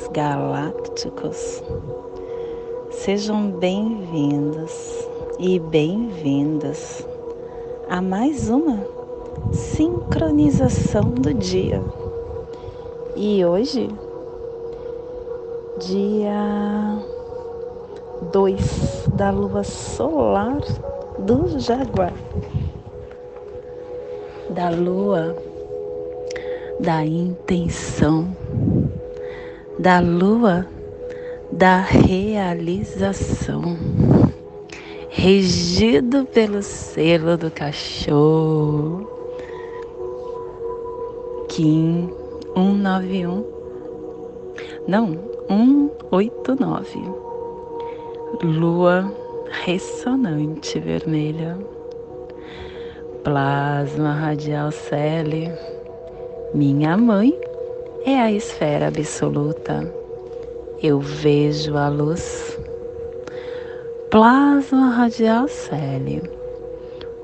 Kins galácticos. Sejam bem-vindos e bem-vindas a mais uma sincronização do dia. E hoje dia 2 da lua solar do Jaguar, da lua da intenção, da lua da realização, regido pelo selo do cachorro. Kim 191. Não, 189. Lua ressonante vermelha. Plasma radial Cele. Minha mãe é a esfera absoluta. Eu vejo a luz. Plasma radial Cele.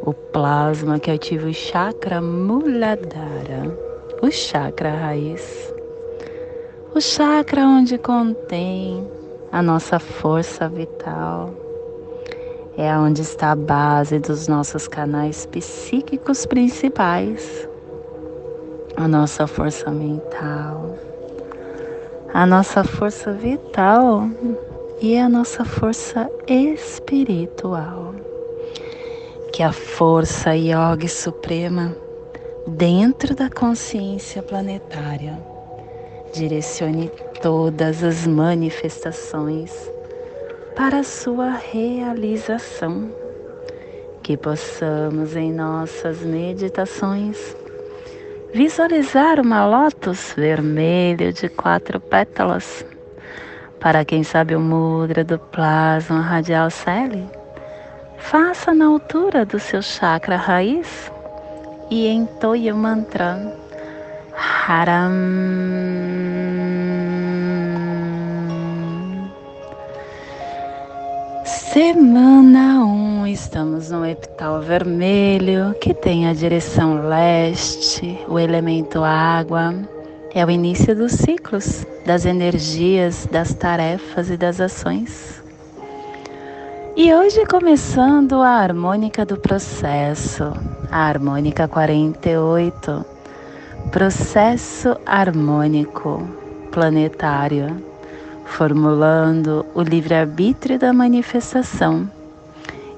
O plasma que ativa o chakra Muladhara, o chakra raiz o chakra onde contém a nossa força vital. É onde está a base dos nossos canais psíquicos principais, a nossa força mental, a nossa força vital e a nossa força espiritual. Que a força yoga suprema dentro da consciência planetária direcione todas as manifestações para sua realização. Que possamos em nossas meditações visualizar uma lótus vermelho de quatro pétalas. Para quem sabe o mudra do plasma radial celi, faça na altura do seu chakra raiz e entoie o mantra Haram. Semana 1, um, estamos no epital vermelho que tem a direção leste, o elemento água. É o início dos ciclos, das energias, das tarefas e das ações. E hoje começando a harmônica do processo, a harmônica 48 processo harmônico planetário, formulando o livre-arbítrio da manifestação.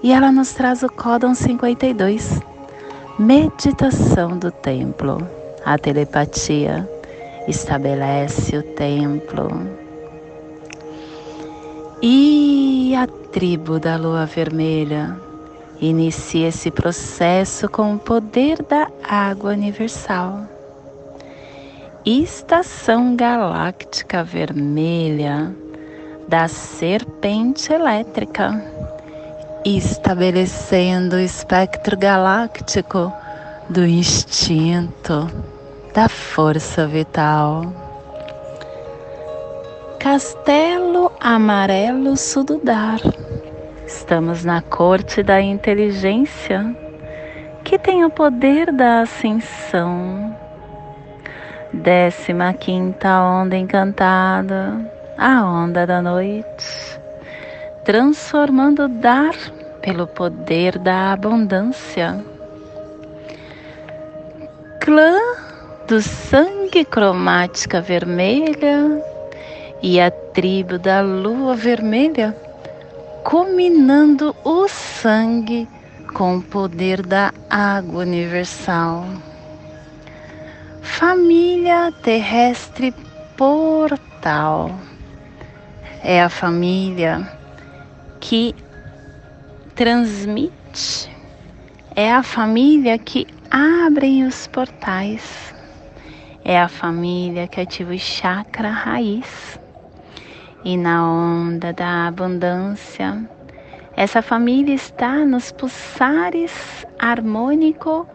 E ela nos traz o Códon 52, meditação do templo. A telepatia estabelece o templo. E a tribo da lua vermelha inicia esse processo com o poder da água universal estação galáctica vermelha da serpente elétrica, estabelecendo o espectro galáctico do instinto, da força vital. Castelo Amarelo Sududar. Estamos na corte da inteligência, que tem o poder da ascensão Décima quinta onda encantada, a onda da noite, transformando o dar pelo poder da abundância. Clã do sangue cromática vermelha e a tribo da lua vermelha, combinando o sangue com o poder da água universal. Família terrestre portal. É a família que transmite, é a família que abre os portais, é a família que ativa o chakra raiz. E na onda da abundância, essa família está nos pulsares harmônico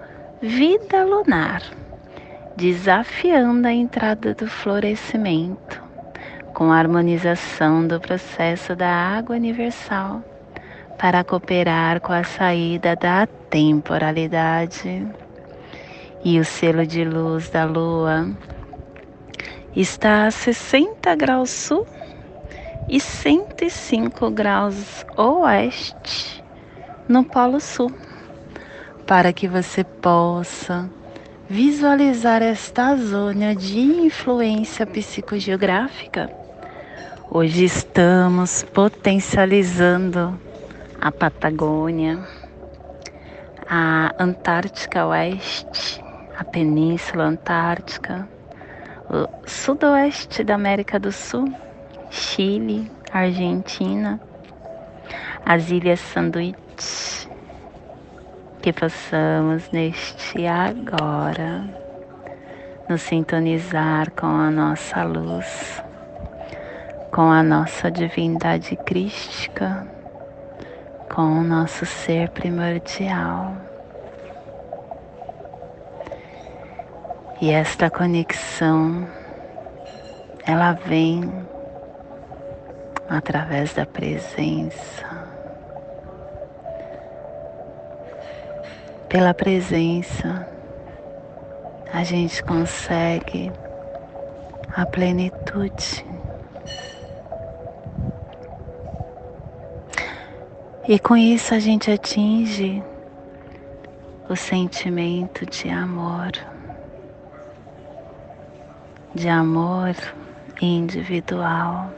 vida lunar desafiando a entrada do florescimento, com a harmonização do processo da água universal para cooperar com a saída da temporalidade. E o selo de luz da lua está a 60 graus sul e 105 graus oeste no Polo Sul, para que você possa visualizar esta zona de influência psicogeográfica. Hoje estamos potencializando a Patagônia, a Antártica Oeste, a Península Antártica, o sudoeste da América do Sul, Chile, Argentina, as Ilhas Sanduíche, que possamos neste agora nos sintonizar com a nossa luz, com a nossa divindade crística, com o nosso ser primordial. E esta conexão, ela vem através da presença. Pela presença, a gente consegue a plenitude. E com isso a gente atinge o sentimento de amor de amor individual.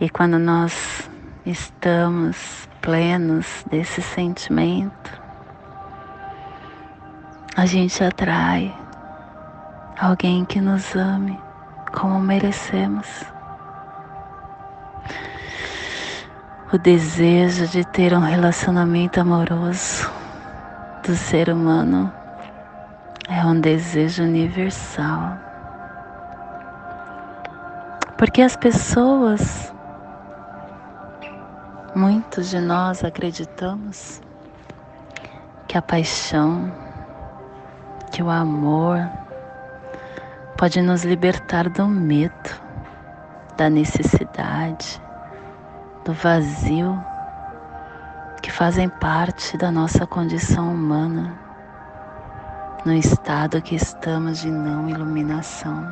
E quando nós estamos plenos desse sentimento, a gente atrai alguém que nos ame como merecemos. O desejo de ter um relacionamento amoroso do ser humano é um desejo universal. Porque as pessoas, muitos de nós acreditamos que a paixão, que o amor pode nos libertar do medo, da necessidade, do vazio que fazem parte da nossa condição humana no estado que estamos de não iluminação.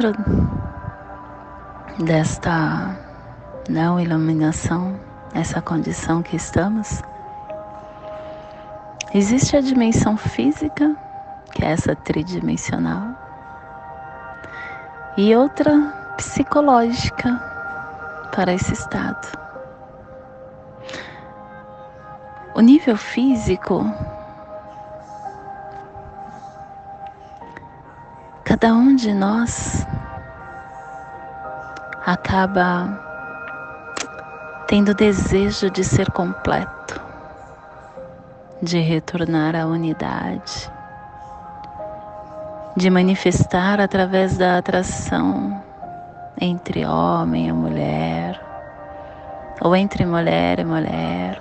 Dentro desta não iluminação, essa condição que estamos, existe a dimensão física, que é essa tridimensional, e outra psicológica para esse estado. O nível físico, cada um de nós acaba tendo desejo de ser completo, de retornar à unidade, de manifestar através da atração entre homem e mulher, ou entre mulher e mulher,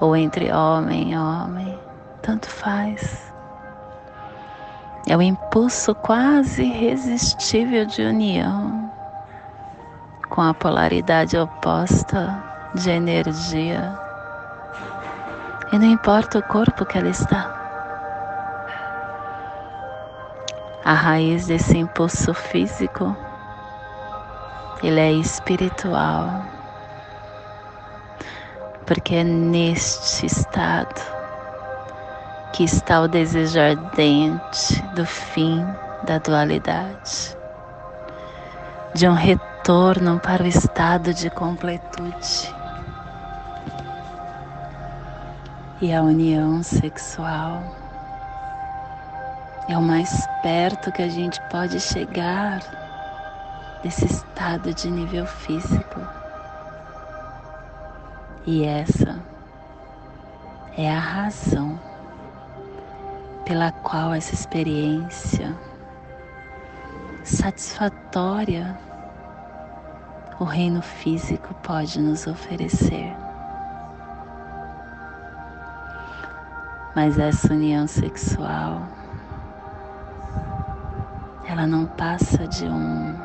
ou entre homem e homem, tanto faz. É o impulso quase irresistível de união com a polaridade oposta de energia. E não importa o corpo que ela está. A raiz desse impulso físico, ele é espiritual porque é neste estado que está o desejo ardente do fim da dualidade, de um retorno para o estado de completude. E a união sexual é o mais perto que a gente pode chegar desse estado de nível físico. E essa é a razão pela qual essa experiência satisfatória o reino físico pode nos oferecer. Mas essa união sexual, ela não passa de um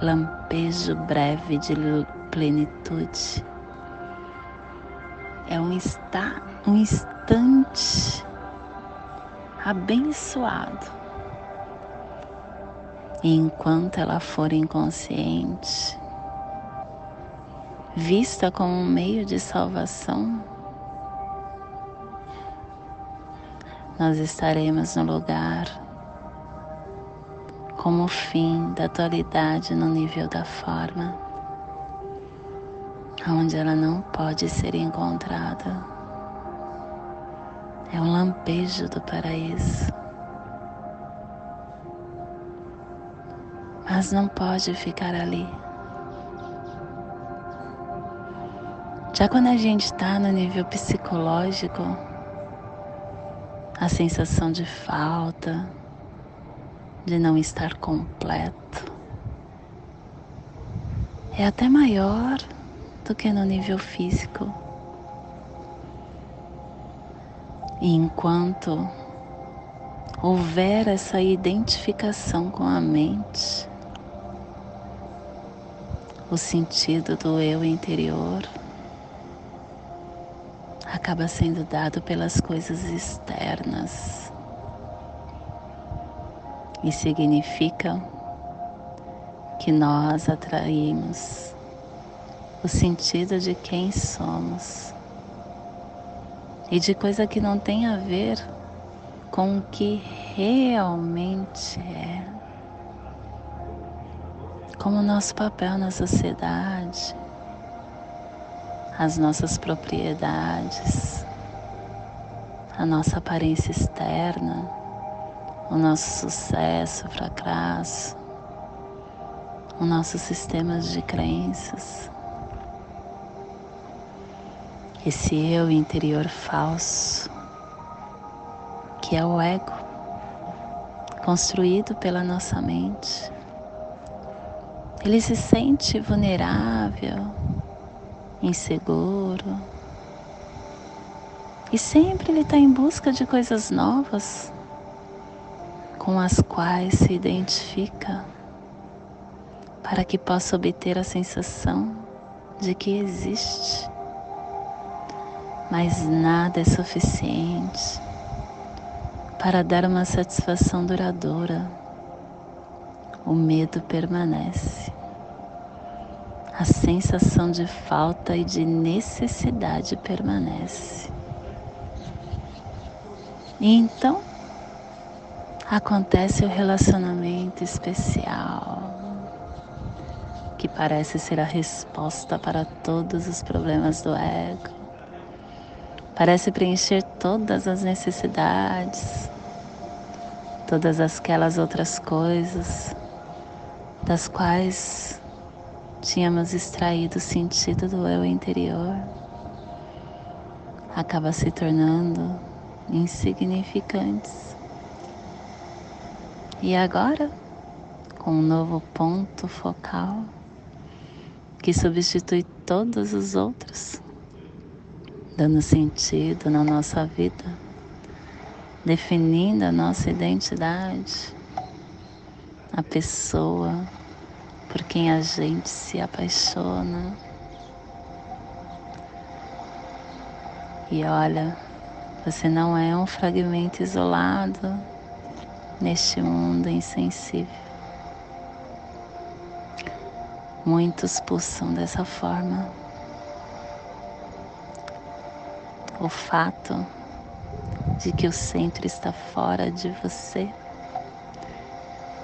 lampejo breve de plenitude. É um, está, um instante abençoado. E enquanto ela for inconsciente, vista como um meio de salvação, nós estaremos no lugar como o fim da atualidade no nível da forma, onde ela não pode ser encontrada. É um lampejo do paraíso. Mas não pode ficar ali. Já quando a gente está no nível psicológico, a sensação de falta, de não estar completo, é até maior do que no nível físico. E enquanto houver essa identificação com a mente, o sentido do eu interior acaba sendo dado pelas coisas externas. E significa que nós atraímos o sentido de quem somos e de coisa que não tem a ver com o que realmente é. Como o nosso papel na sociedade, as nossas propriedades, a nossa aparência externa, o nosso sucesso, fracasso, os nossos sistemas de crenças esse eu interior falso, que é o ego, construído pela nossa mente. Ele se sente vulnerável, inseguro, e sempre ele está em busca de coisas novas com as quais se identifica para que possa obter a sensação de que existe mas nada é suficiente para dar uma satisfação duradoura. O medo permanece. A sensação de falta e de necessidade permanece. E então acontece o relacionamento especial, que parece ser a resposta para todos os problemas do ego parece preencher todas as necessidades, todas aquelas outras coisas das quais tínhamos extraído o sentido do eu interior, acaba se tornando insignificantes. E agora, com um novo ponto focal que substitui todos os outros, dando sentido na nossa vida, definindo a nossa identidade, a pessoa por quem a gente se apaixona. E olha, você não é um fragmento isolado neste mundo insensível. Muitos pulsam dessa forma. O fato de que o centro está fora de você,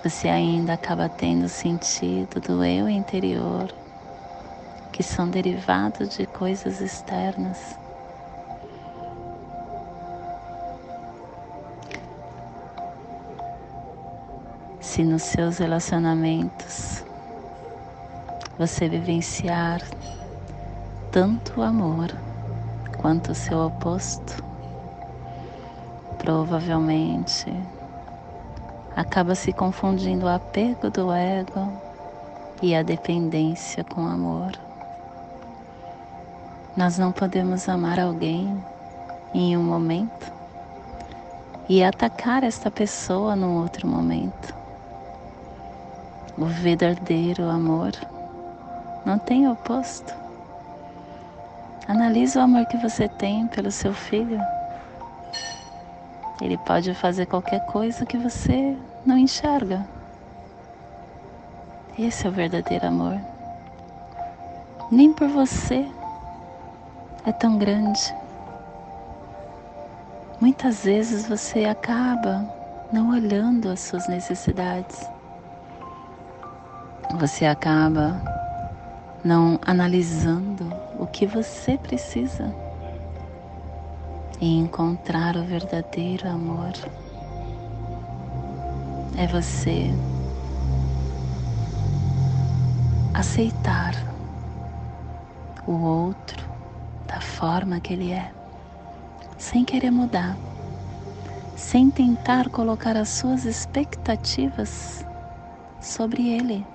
você ainda acaba tendo sentido do eu interior, que são derivados de coisas externas. Se nos seus relacionamentos você vivenciar tanto amor, quanto o seu oposto, provavelmente acaba se confundindo o apego do ego e a dependência com o amor. Nós não podemos amar alguém em um momento e atacar esta pessoa num outro momento. O verdadeiro amor não tem oposto. Analise o amor que você tem pelo seu filho. Ele pode fazer qualquer coisa que você não enxerga. Esse é o verdadeiro amor. Nem por você é tão grande. Muitas vezes você acaba não olhando as suas necessidades. Você acaba não analisando o que você precisa e encontrar o verdadeiro amor. É você aceitar o outro da forma que ele é, sem querer mudar, sem tentar colocar as suas expectativas sobre ele.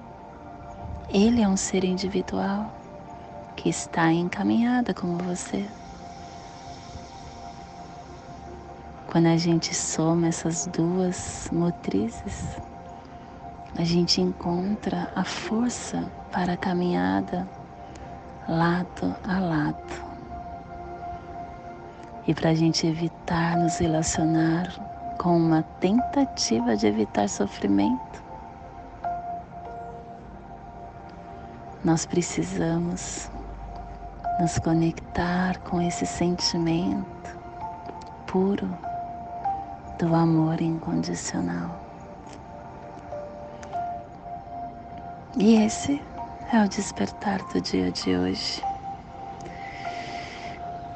Ele é um ser individual que está encaminhada como você. Quando a gente soma essas duas motrizes, a gente encontra a força para a caminhada lado a lado. E para a gente evitar nos relacionar com uma tentativa de evitar sofrimento, nós precisamos nos conectar com esse sentimento puro do amor incondicional. E esse é o despertar do dia de hoje.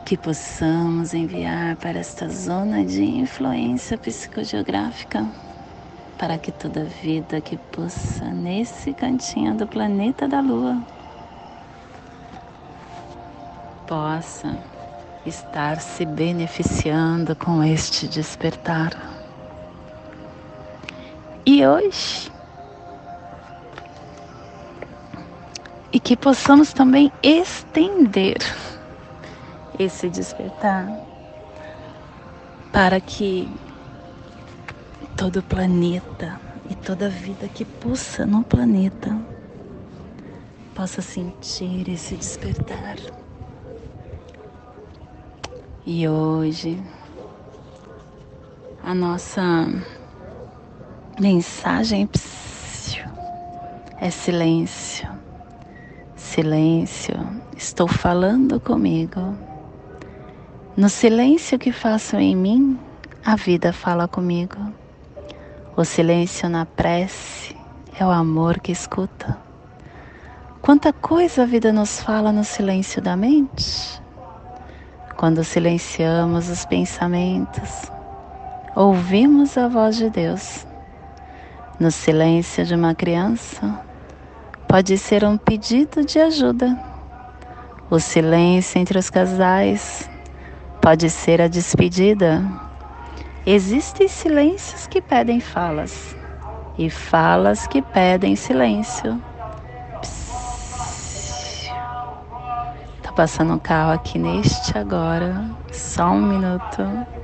Que possamos enviar para esta zona de influência psicogeográfica, para que toda vida que possa nesse cantinho do planeta da Lua possa estar se beneficiando com este despertar. E hoje e que possamos também estender esse despertar para que todo o planeta e toda vida que pulsa no planeta possa sentir esse despertar. E hoje a nossa mensagem é silêncio silêncio, estou falando comigo. No silêncio que faço em mim, a vida fala comigo. O silêncio na prece é o amor que escuta. Quanta coisa a vida nos fala no silêncio da mente. Quando silenciamos os pensamentos, ouvimos a voz de Deus. No silêncio de uma criança, pode ser um pedido de ajuda. O silêncio entre os casais pode ser a despedida. Existem silêncios que pedem falas e falas que pedem silêncio. Passando um carro aqui neste agora. Só um minuto.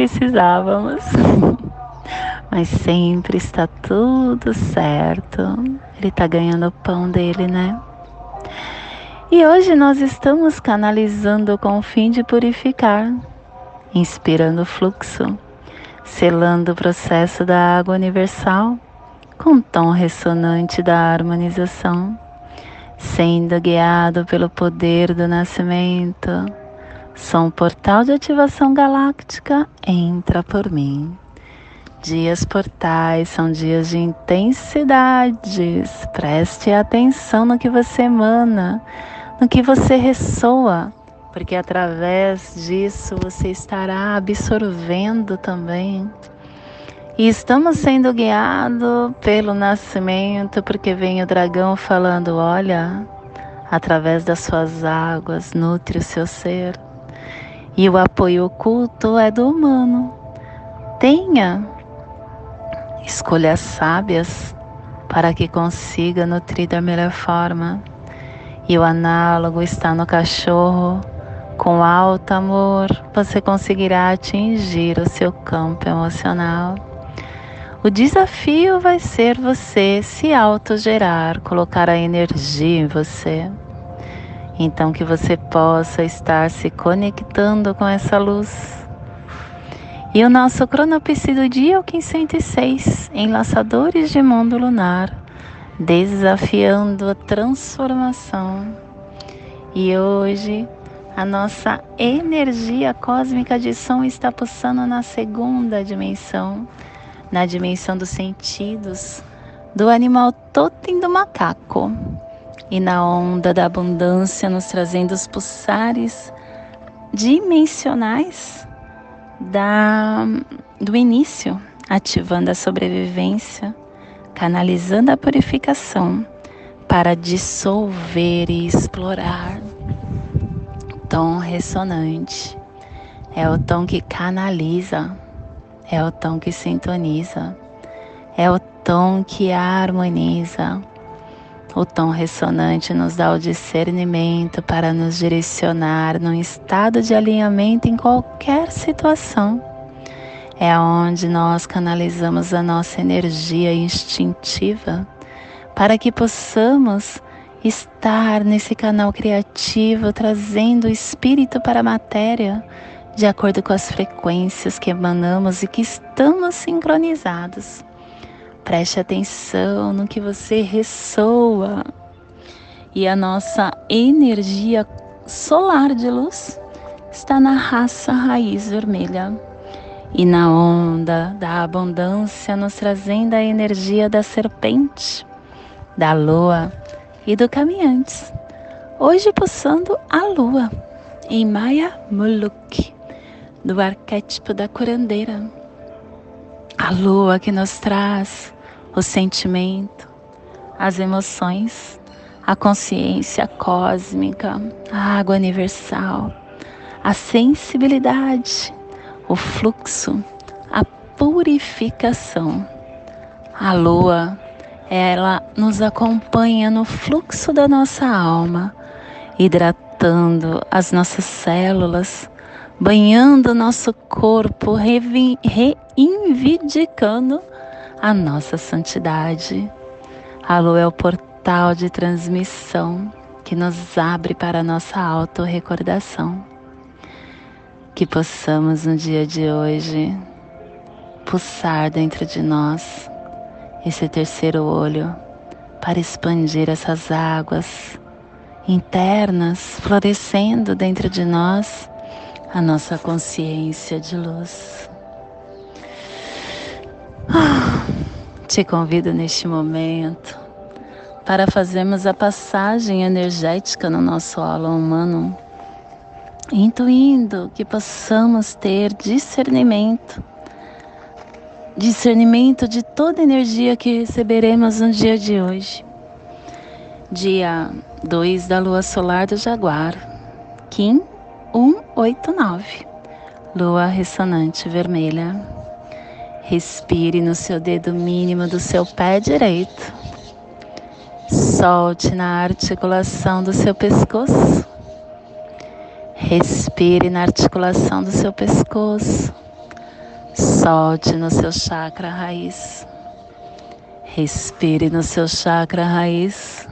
Precisávamos. Mas sempre está tudo certo. Ele está ganhando o pão dele, né? E hoje nós estamos canalizando com o fim de purificar, inspirando o fluxo, selando o processo da água universal com o tom ressonante da harmonização, sendo guiado pelo poder do nascimento Som portal de ativação galáctica entra por mim. Dias portais são dias de intensidades. Preste atenção no que você emana, no que você ressoa porque através disso você estará absorvendo também. E estamos sendo guiados pelo nascimento, porque vem o dragão falando: olha, através das suas águas, nutre o seu ser. E o apoio oculto é do humano. Tenha escolhas sábias para que consiga nutrir da melhor forma. E o análogo está no cachorro. Com alto amor, você conseguirá atingir o seu campo emocional. O desafio vai ser você se autogerar, colocar a energia em você. Então que você possa estar se conectando com essa luz. E o nosso cronopsi do dia é o 506, Enlaçadores de Mundo Lunar, desafiando a transformação. E hoje a nossa energia cósmica de som está pulsando na segunda dimensão, na dimensão dos sentidos, do animal totem do macaco e na onda da abundância, nos trazendo os pulsares dimensionais da, do início, ativando a sobrevivência, canalizando a purificação para dissolver e explorar. Tom ressonante é o tom que canaliza, é o tom que sintoniza, é o tom que harmoniza, o tom ressonante nos dá o discernimento para nos direcionar num estado de alinhamento em qualquer situação. É onde nós canalizamos a nossa energia instintiva para que possamos estar nesse canal criativo, trazendo o espírito para a matéria, de acordo com as frequências que emanamos e que estamos sincronizados. Preste atenção no que você ressoa. E a nossa energia solar de luz está na raça raiz vermelha. E na onda da abundância, nos trazendo a energia da serpente, da lua e do caminhante. Hoje pulsando a lua em Maya Muluk, do arquétipo da curandeira. A lua que nos traz o sentimento, as emoções, a consciência cósmica, a água universal, a sensibilidade, o fluxo, a purificação. A lua, ela nos acompanha no fluxo da nossa alma, hidratando as nossas células, banhando nosso corpo, reivindicando a nossa santidade. A lua é o portal de transmissão que nos abre para a nossa autorrecordação. Que possamos no dia de hoje pulsar dentro de nós esse terceiro olho para expandir essas águas internas, florescendo dentro de nós a nossa consciência de luz. Te convido neste momento para fazermos a passagem energética no nosso aula humano, intuindo que possamos ter discernimento discernimento de toda energia que receberemos no dia de hoje. Dia 2 da lua solar do Jaguar, Kim 189, lua ressonante vermelha. Respire no seu dedo mínimo do seu pé direito. Solte na articulação do seu pescoço. Respire na articulação do seu pescoço. Solte no seu chakra raiz. Respire no seu chakra raiz.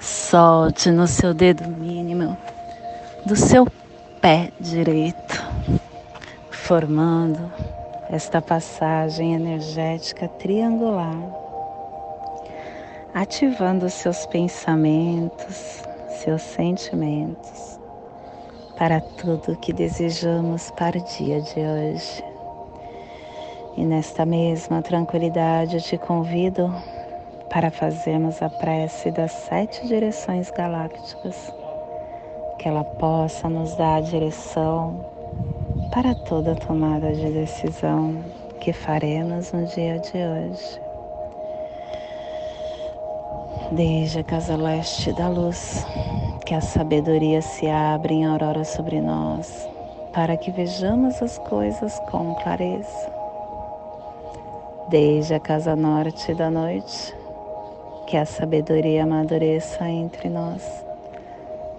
Solte no seu dedo mínimo do seu pé direito, formando esta passagem energética triangular, ativando seus pensamentos, seus sentimentos para tudo que desejamos para o dia de hoje. E nesta mesma tranquilidade te convido para fazermos a prece das sete direções galácticas, que ela possa nos dar a direção para toda tomada de decisão que faremos no dia de hoje. Desde a casa leste da luz, que a sabedoria se abra em aurora sobre nós, para que vejamos as coisas com clareza. Desde a casa norte da noite, que a sabedoria amadureça entre nós,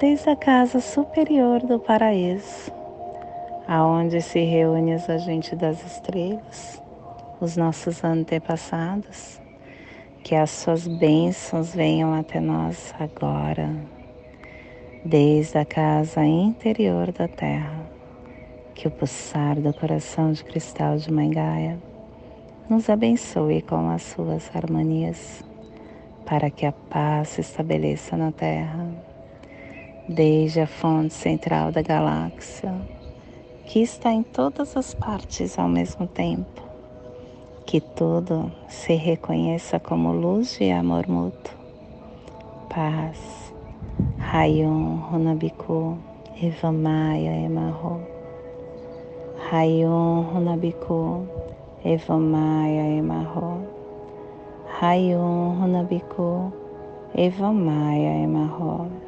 desde a casa superior do paraíso, aonde se reúne as agentes das estrelas, os nossos antepassados, que as suas bênçãos venham até nós agora, desde a casa interior da Terra, que o pulsar do coração de cristal de Mãe Gaia nos abençoe com as suas harmonias, para que a paz se estabeleça na Terra, desde a fonte central da galáxia, que está em todas as partes ao mesmo tempo, que tudo se reconheça como luz e amor mútuo. Paz. Rayon Runabiku Evamaya Emarro. Rayon Runabiku Evamaya Emarro. Rayon Runabiku, Evamaya Emarro.